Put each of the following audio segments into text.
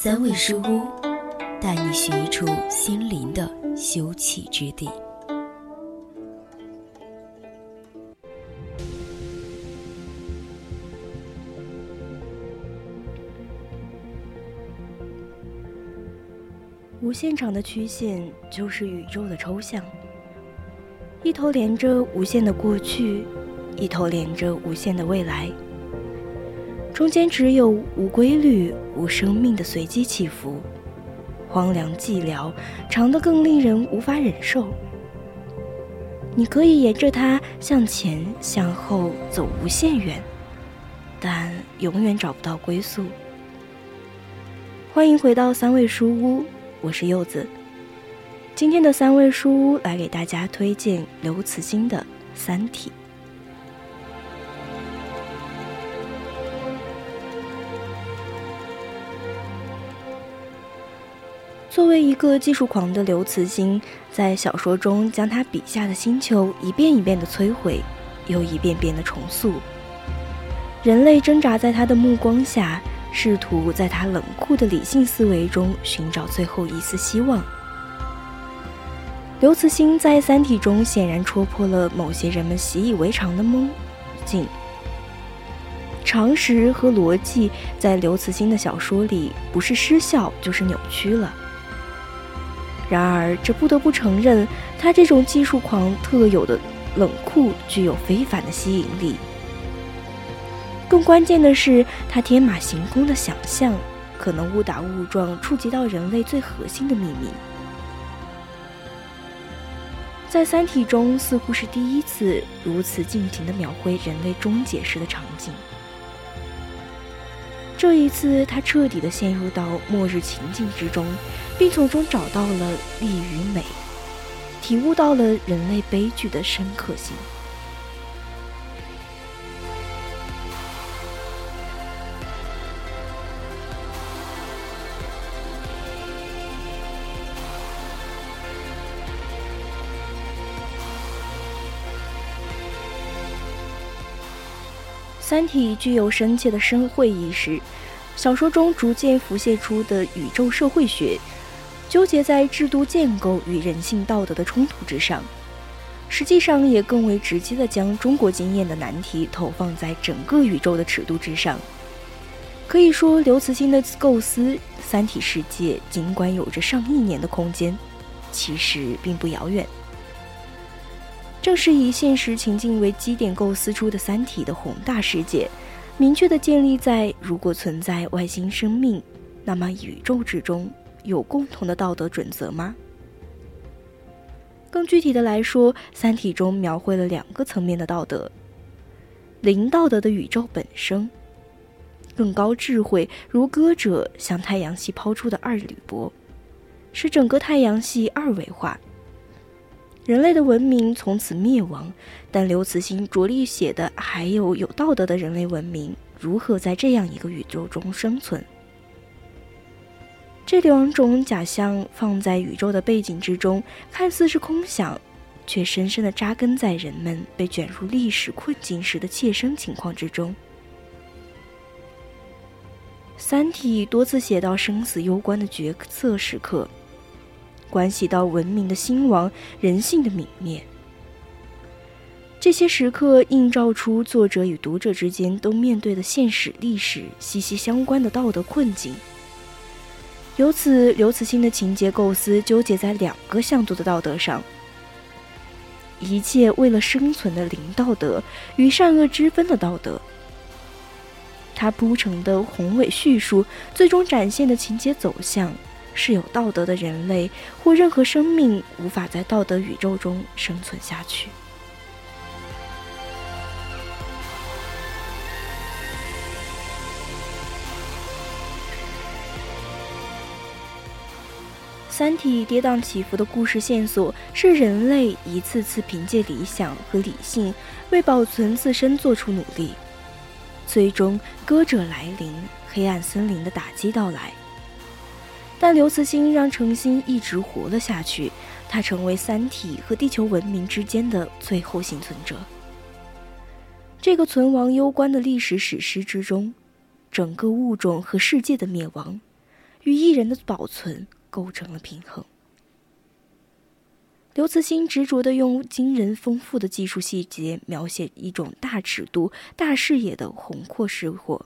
三味书屋，带你寻一处心灵的休憩之地。无限长的曲线就是宇宙的抽象，一头连着无限的过去，一头连着无限的未来，中间只有无规律、无生命的随机起伏，荒凉寂寥，长得更令人无法忍受。你可以沿着它向前、向后走无限远，但永远找不到归宿。欢迎回到三味书屋。我是柚子，今天的三味书屋来给大家推荐刘慈欣的《三体》。作为一个技术狂的刘慈欣，在小说中将他笔下的星球一遍一遍的摧毁，又一遍遍的重塑，人类挣扎在他的目光下。试图在他冷酷的理性思维中寻找最后一丝希望。刘慈欣在《三体》中显然戳破了某些人们习以为常的梦境。常识和逻辑在刘慈欣的小说里不是失效就是扭曲了。然而，这不得不承认，他这种技术狂特有的冷酷具有非凡的吸引力。更关键的是，他天马行空的想象可能误打误撞触及到人类最核心的秘密。在《三体》中，似乎是第一次如此尽情的描绘人类终结时的场景。这一次，他彻底的陷入到末日情境之中，并从中找到了利与美，体悟到了人类悲剧的深刻性。三体具有深切的社会意识，小说中逐渐浮现出的宇宙社会学，纠结在制度建构与人性道德的冲突之上，实际上也更为直接地将中国经验的难题投放在整个宇宙的尺度之上。可以说，刘慈欣的构思三体世界，尽管有着上亿年的空间，其实并不遥远。正是以现实情境为基点构思出的《三体》的宏大世界，明确地建立在如果存在外星生命，那么宇宙之中有共同的道德准则吗？更具体的来说，《三体》中描绘了两个层面的道德：零道德的宇宙本身，更高智慧如歌者向太阳系抛出的二铝箔，使整个太阳系二维化。人类的文明从此灭亡，但刘慈欣着力写的还有有道德的人类文明如何在这样一个宇宙中生存。这两种假象放在宇宙的背景之中，看似是空想，却深深的扎根在人们被卷入历史困境时的切身情况之中。《三体》多次写到生死攸关的决策时刻。关系到文明的兴亡、人性的泯灭，这些时刻映照出作者与读者之间都面对的现实历史息息相关的道德困境。由此，刘慈欣的情节构思纠结在两个向度的道德上：一切为了生存的零道德与善恶之分的道德。他铺成的宏伟叙述，最终展现的情节走向。是有道德的人类或任何生命无法在道德宇宙中生存下去。三体》跌宕起伏的故事线索是人类一次次凭借理想和理性为保存自身做出努力，最终歌者来临，黑暗森林的打击到来。但刘慈欣让程心一直活了下去，他成为三体和地球文明之间的最后幸存者。这个存亡攸关的历史史诗之中，整个物种和世界的灭亡，与一人的保存构成了平衡。刘慈欣执着地用惊人丰富的技术细节描写一种大尺度、大视野的宏阔生活。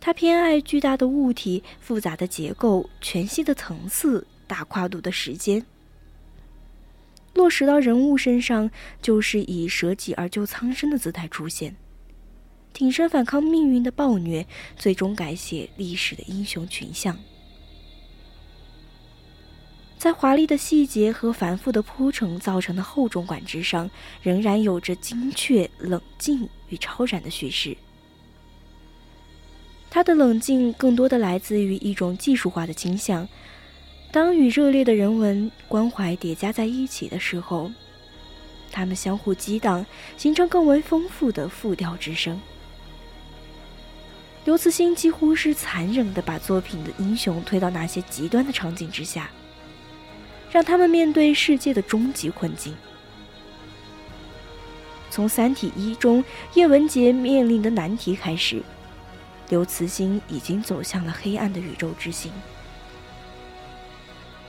他偏爱巨大的物体、复杂的结构、全息的层次、大跨度的时间。落实到人物身上，就是以舍己而救苍生的姿态出现，挺身反抗命运的暴虐，最终改写历史的英雄群像。在华丽的细节和繁复的铺陈造成的厚重感之上，仍然有着精确、冷静与超然的叙事。他的冷静更多的来自于一种技术化的倾向。当与热烈的人文关怀叠加在一起的时候，他们相互激荡，形成更为丰富的复调之声。刘慈欣几乎是残忍的把作品的英雄推到那些极端的场景之下，让他们面对世界的终极困境。从《三体一》中叶文洁面临的难题开始。刘慈欣已经走向了黑暗的宇宙之心。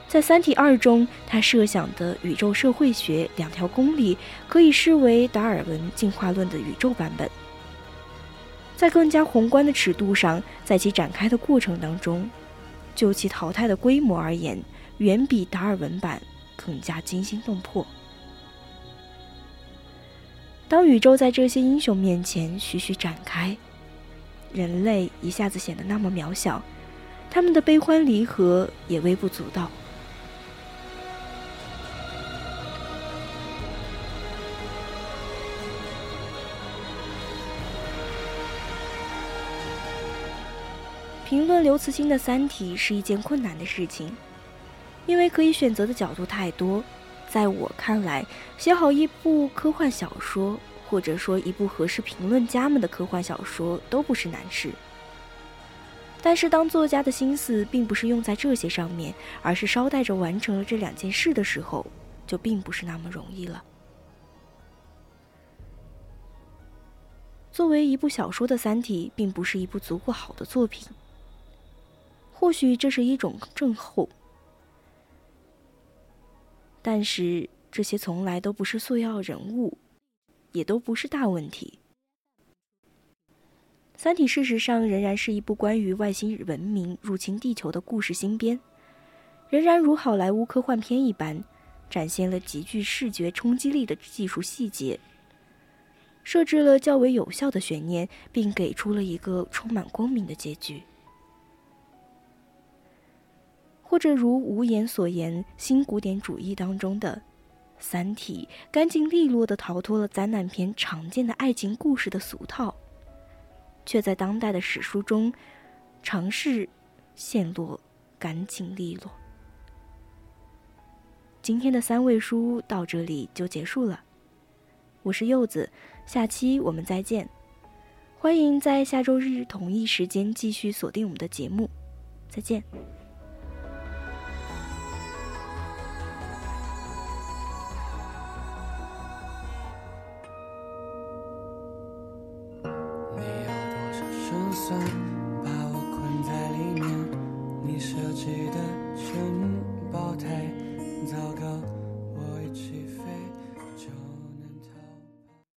在《三体二》中，他设想的宇宙社会学两条公理可以视为达尔文进化论的宇宙版本。在更加宏观的尺度上，在其展开的过程当中，就其淘汰的规模而言，远比达尔文版更加惊心动魄。当宇宙在这些英雄面前徐徐展开。人类一下子显得那么渺小，他们的悲欢离合也微不足道。评论刘慈欣的《三体》是一件困难的事情，因为可以选择的角度太多。在我看来，写好一部科幻小说。或者说，一部合适评论家们的科幻小说都不是难事。但是，当作家的心思并不是用在这些上面，而是捎带着完成了这两件事的时候，就并不是那么容易了。作为一部小说的《三体》，并不是一部足够好的作品。或许这是一种症候，但是这些从来都不是塑料人物。也都不是大问题。《三体》事实上仍然是一部关于外星文明入侵地球的故事新编，仍然如好莱坞科幻片一般，展现了极具视觉冲击力的技术细节，设置了较为有效的悬念，并给出了一个充满光明的结局。或者如无言所言，新古典主义当中的。《三体》干净利落地逃脱了灾难片常见的爱情故事的俗套，却在当代的史书中尝试陷落干净利落。今天的三味书到这里就结束了，我是柚子，下期我们再见。欢迎在下周日同一时间继续锁定我们的节目，再见。算把我困在里面，你设计的。